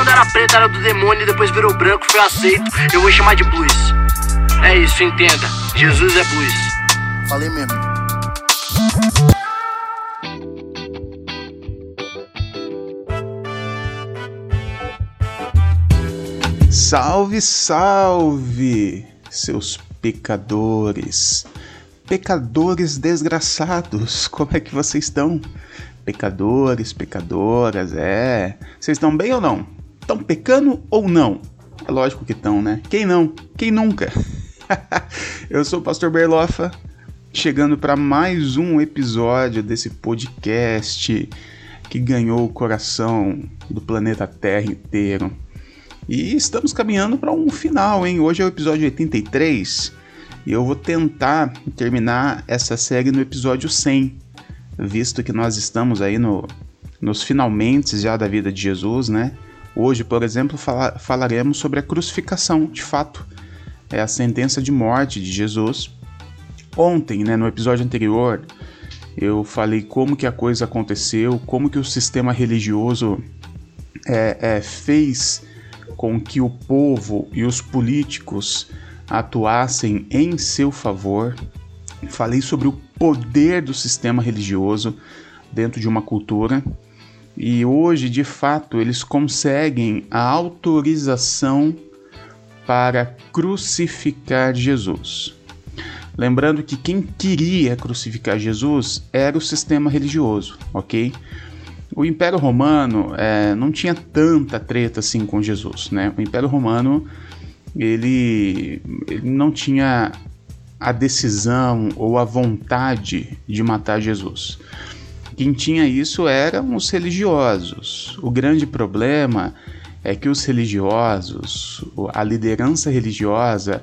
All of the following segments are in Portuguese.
quando era preto era do demônio e depois virou branco, foi aceito. Eu vou chamar de blues. É isso, entenda. Jesus é blues. Falei mesmo. Salve, salve, seus pecadores, pecadores desgraçados, como é que vocês estão? Pecadores, pecadoras, é. Vocês estão bem ou não? Estão pecando ou não? É lógico que estão, né? Quem não? Quem nunca? Eu sou o Pastor Berlofa, chegando para mais um episódio desse podcast que ganhou o coração do planeta Terra inteiro. E estamos caminhando para um final, hein? Hoje é o episódio 83 e eu vou tentar terminar essa série no episódio 100, visto que nós estamos aí no, nos finalmente já da vida de Jesus, né? Hoje, por exemplo, fala, falaremos sobre a crucificação, de fato, é a sentença de morte de Jesus. Ontem, né, no episódio anterior, eu falei como que a coisa aconteceu, como que o sistema religioso é, é, fez com que o povo e os políticos atuassem em seu favor. Falei sobre o poder do sistema religioso dentro de uma cultura. E hoje, de fato, eles conseguem a autorização para crucificar Jesus. Lembrando que quem queria crucificar Jesus era o sistema religioso, ok? O Império Romano é, não tinha tanta treta assim com Jesus, né? O Império Romano ele, ele não tinha a decisão ou a vontade de matar Jesus. Quem tinha isso eram os religiosos. O grande problema é que os religiosos, a liderança religiosa,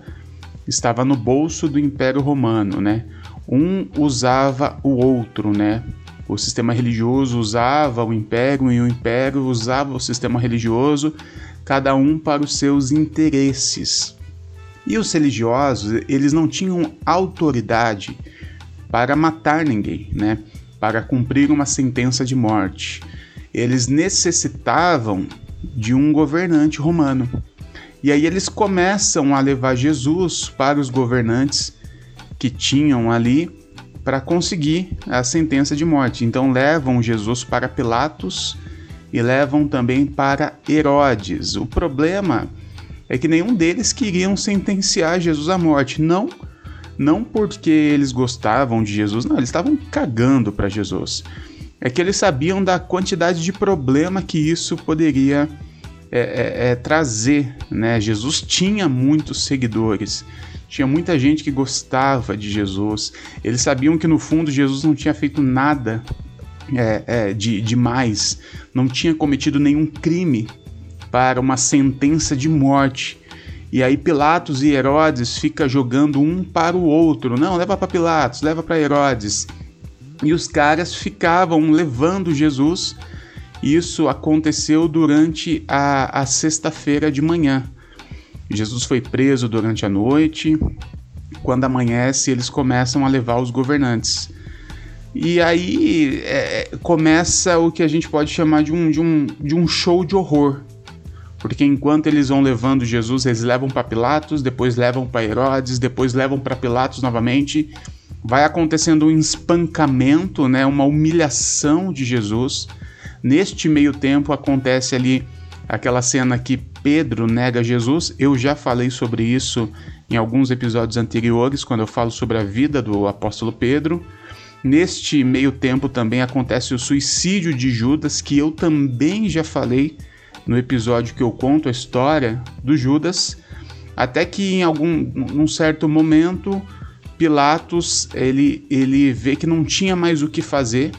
estava no bolso do Império Romano, né? Um usava o outro, né? o sistema religioso usava o império e o império usava o sistema religioso, cada um para os seus interesses. E os religiosos, eles não tinham autoridade para matar ninguém, né? Para cumprir uma sentença de morte. Eles necessitavam de um governante romano. E aí eles começam a levar Jesus para os governantes que tinham ali para conseguir a sentença de morte. Então levam Jesus para Pilatos e levam também para Herodes. O problema é que nenhum deles queriam sentenciar Jesus à morte. Não, não porque eles gostavam de Jesus, não, eles estavam cagando para Jesus. É que eles sabiam da quantidade de problema que isso poderia é, é, é, trazer. Né? Jesus tinha muitos seguidores tinha muita gente que gostava de Jesus. Eles sabiam que no fundo Jesus não tinha feito nada é, é, de demais, não tinha cometido nenhum crime para uma sentença de morte. E aí Pilatos e Herodes fica jogando um para o outro. Não, leva para Pilatos, leva para Herodes. E os caras ficavam levando Jesus. Isso aconteceu durante a, a sexta-feira de manhã. Jesus foi preso durante a noite. Quando amanhece, eles começam a levar os governantes. E aí é, começa o que a gente pode chamar de um, de, um, de um show de horror. Porque enquanto eles vão levando Jesus, eles levam para Pilatos, depois levam para Herodes, depois levam para Pilatos novamente. Vai acontecendo um espancamento, né, uma humilhação de Jesus. Neste meio tempo acontece ali aquela cena que Pedro nega Jesus. Eu já falei sobre isso em alguns episódios anteriores, quando eu falo sobre a vida do apóstolo Pedro. Neste meio tempo também acontece o suicídio de Judas, que eu também já falei no episódio que eu conto a história do Judas, até que em algum num certo momento Pilatos ele, ele vê que não tinha mais o que fazer,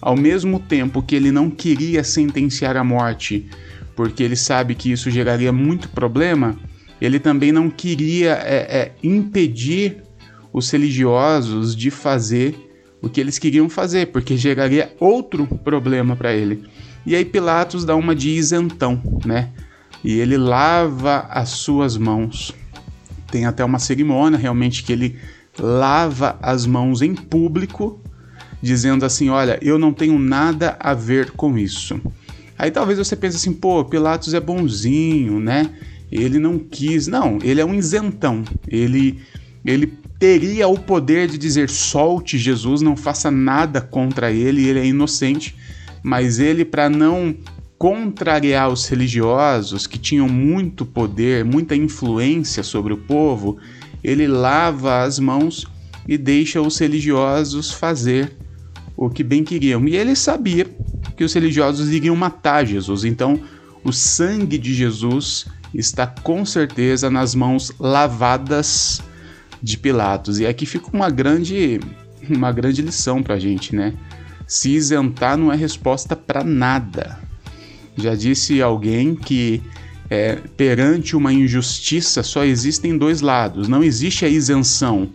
ao mesmo tempo que ele não queria sentenciar a morte porque ele sabe que isso geraria muito problema, ele também não queria é, é, impedir os religiosos de fazer o que eles queriam fazer, porque geraria outro problema para ele. E aí Pilatos dá uma de isentão, né? E ele lava as suas mãos. Tem até uma cerimônia realmente que ele lava as mãos em público, dizendo assim: Olha, eu não tenho nada a ver com isso. Aí talvez você pense assim, pô, Pilatos é bonzinho, né? Ele não quis. Não, ele é um isentão. Ele, ele teria o poder de dizer: solte Jesus, não faça nada contra ele, ele é inocente. Mas ele, para não contrariar os religiosos que tinham muito poder, muita influência sobre o povo, ele lava as mãos e deixa os religiosos fazer o que bem queriam. E ele sabia que os religiosos iriam matar Jesus, então o sangue de Jesus está com certeza nas mãos lavadas de Pilatos. E aqui fica uma grande, uma grande lição para a gente, né? Se isentar não é resposta para nada. Já disse alguém que é, perante uma injustiça só existem dois lados, não existe a isenção.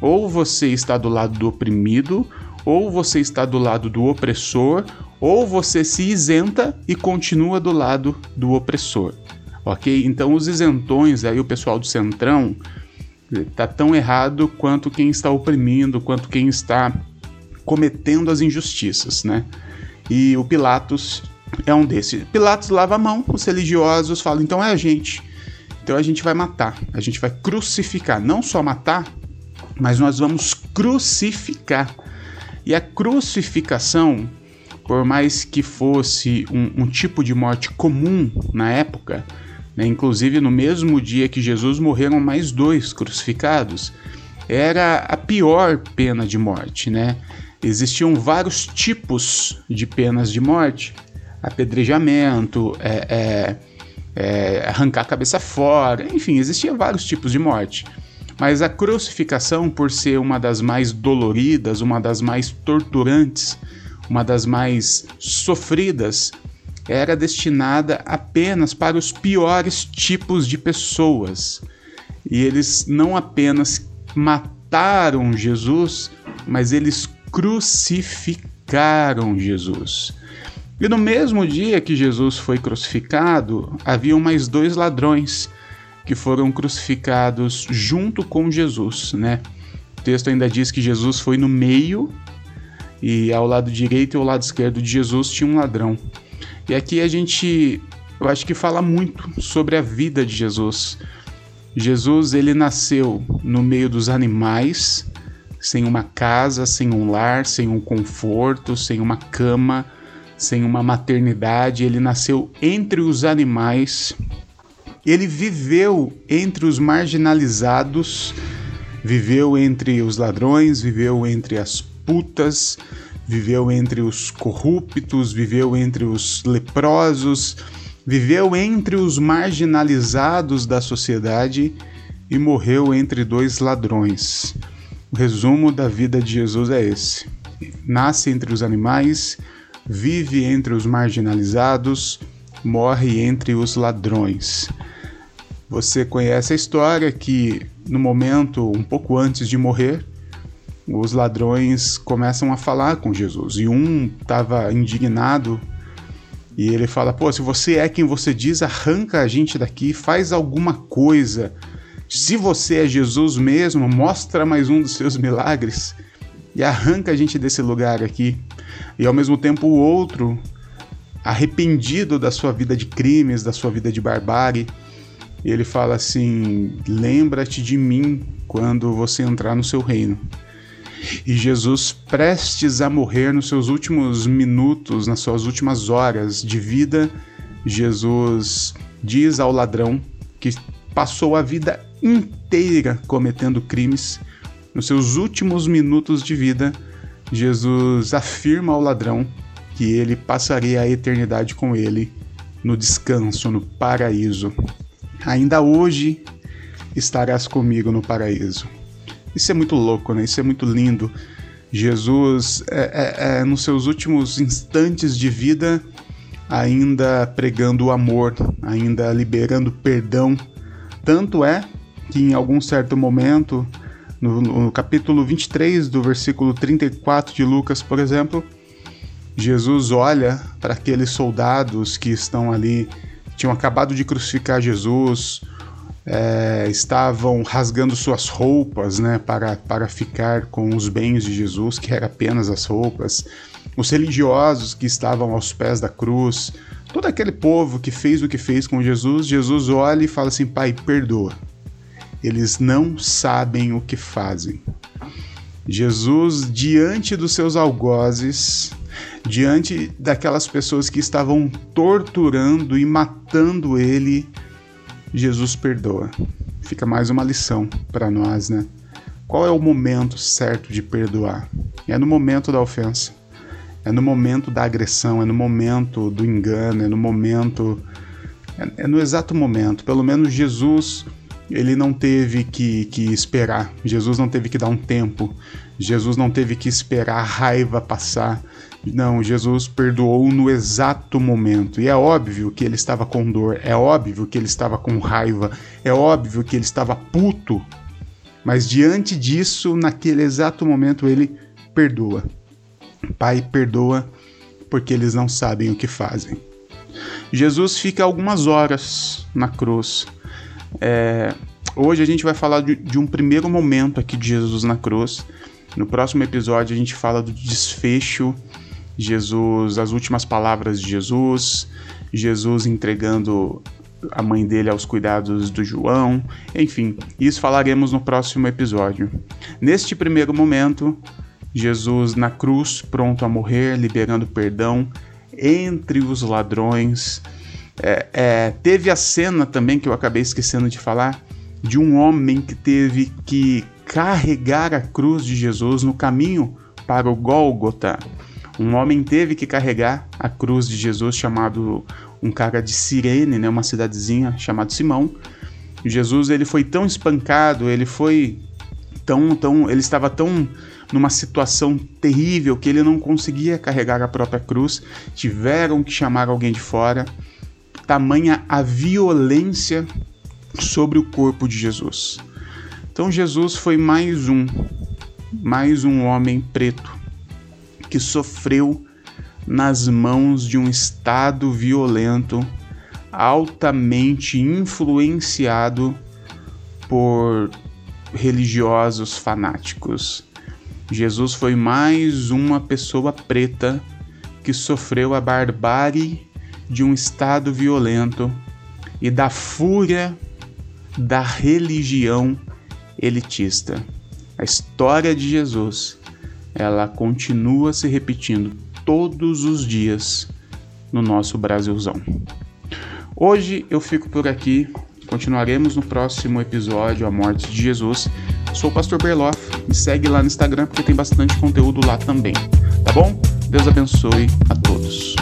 Ou você está do lado do oprimido, ou você está do lado do opressor, ou você se isenta e continua do lado do opressor. Ok? Então os isentões, aí o pessoal do Centrão, tá tão errado quanto quem está oprimindo, quanto quem está cometendo as injustiças, né? E o Pilatos é um desses. Pilatos lava a mão, os religiosos falam, então é a gente. Então a gente vai matar, a gente vai crucificar. Não só matar, mas nós vamos crucificar. E a crucificação, por mais que fosse um, um tipo de morte comum na época, né, inclusive no mesmo dia que Jesus morreram mais dois crucificados, era a pior pena de morte, né? Existiam vários tipos de penas de morte, apedrejamento, é, é, é, arrancar a cabeça fora, enfim, existiam vários tipos de morte. Mas a crucificação, por ser uma das mais doloridas, uma das mais torturantes, uma das mais sofridas, era destinada apenas para os piores tipos de pessoas. E eles não apenas mataram Jesus, mas eles crucificaram Jesus. E no mesmo dia que Jesus foi crucificado, haviam mais dois ladrões que foram crucificados junto com Jesus, né? O texto ainda diz que Jesus foi no meio e ao lado direito e ao lado esquerdo de Jesus tinha um ladrão. E aqui a gente, eu acho que fala muito sobre a vida de Jesus. Jesus, ele nasceu no meio dos animais, sem uma casa, sem um lar, sem um conforto, sem uma cama, sem uma maternidade. Ele nasceu entre os animais. Ele viveu entre os marginalizados, viveu entre os ladrões, viveu entre as putas, viveu entre os corruptos, viveu entre os leprosos, viveu entre os marginalizados da sociedade e morreu entre dois ladrões. O resumo da vida de Jesus é esse: nasce entre os animais, vive entre os marginalizados, morre entre os ladrões. Você conhece a história que, no momento um pouco antes de morrer, os ladrões começam a falar com Jesus e um estava indignado e ele fala: Pô, se você é quem você diz, arranca a gente daqui, faz alguma coisa. Se você é Jesus mesmo, mostra mais um dos seus milagres e arranca a gente desse lugar aqui. E ao mesmo tempo, o outro, arrependido da sua vida de crimes, da sua vida de barbárie, ele fala assim: Lembra-te de mim quando você entrar no seu reino. E Jesus, prestes a morrer nos seus últimos minutos, nas suas últimas horas de vida, Jesus diz ao ladrão que passou a vida inteira cometendo crimes. Nos seus últimos minutos de vida, Jesus afirma ao ladrão que ele passaria a eternidade com ele no descanso, no paraíso. Ainda hoje estarás comigo no paraíso. Isso é muito louco, né? Isso é muito lindo. Jesus, é, é, é, nos seus últimos instantes de vida, ainda pregando o amor, ainda liberando perdão. Tanto é que em algum certo momento, no, no capítulo 23 do versículo 34 de Lucas, por exemplo, Jesus olha para aqueles soldados que estão ali, tinham acabado de crucificar Jesus, é, estavam rasgando suas roupas né, para, para ficar com os bens de Jesus, que era apenas as roupas. Os religiosos que estavam aos pés da cruz, todo aquele povo que fez o que fez com Jesus, Jesus olha e fala assim: Pai, perdoa. Eles não sabem o que fazem. Jesus, diante dos seus algozes, diante daquelas pessoas que estavam torturando e matando ele, Jesus perdoa. Fica mais uma lição para nós, né? Qual é o momento certo de perdoar? É no momento da ofensa, é no momento da agressão, é no momento do engano, é no momento. É, é no exato momento. Pelo menos Jesus ele não teve que, que esperar, Jesus não teve que dar um tempo, Jesus não teve que esperar a raiva passar. Não, Jesus perdoou no exato momento. E é óbvio que ele estava com dor, é óbvio que ele estava com raiva, é óbvio que ele estava puto. Mas diante disso, naquele exato momento, ele perdoa. Pai, perdoa, porque eles não sabem o que fazem. Jesus fica algumas horas na cruz é, hoje a gente vai falar de, de, um primeiro momento aqui de Jesus na cruz. No próximo episódio a gente fala do desfecho, Jesus, as últimas palavras de Jesus, Jesus entregando a mãe dele aos cuidados do João, enfim, isso falaremos no próximo episódio. Neste primeiro momento, Jesus na cruz, pronto a morrer, liberando perdão entre os ladrões, é, é, teve a cena também que eu acabei esquecendo de falar de um homem que teve que carregar a cruz de Jesus no caminho para o Gólgota. Um homem teve que carregar a cruz de Jesus, chamado um cara de Cirene, né, uma cidadezinha chamado Simão. Jesus ele foi tão espancado, ele foi tão, tão, ele estava tão numa situação terrível que ele não conseguia carregar a própria cruz. Tiveram que chamar alguém de fora tamanha a violência sobre o corpo de Jesus. Então Jesus foi mais um, mais um homem preto que sofreu nas mãos de um estado violento altamente influenciado por religiosos fanáticos. Jesus foi mais uma pessoa preta que sofreu a barbárie de um estado violento e da fúria da religião elitista. A história de Jesus, ela continua se repetindo todos os dias no nosso Brasilzão. Hoje eu fico por aqui. Continuaremos no próximo episódio A Morte de Jesus. Sou o Pastor Berloff. Me segue lá no Instagram porque tem bastante conteúdo lá também. Tá bom? Deus abençoe a todos.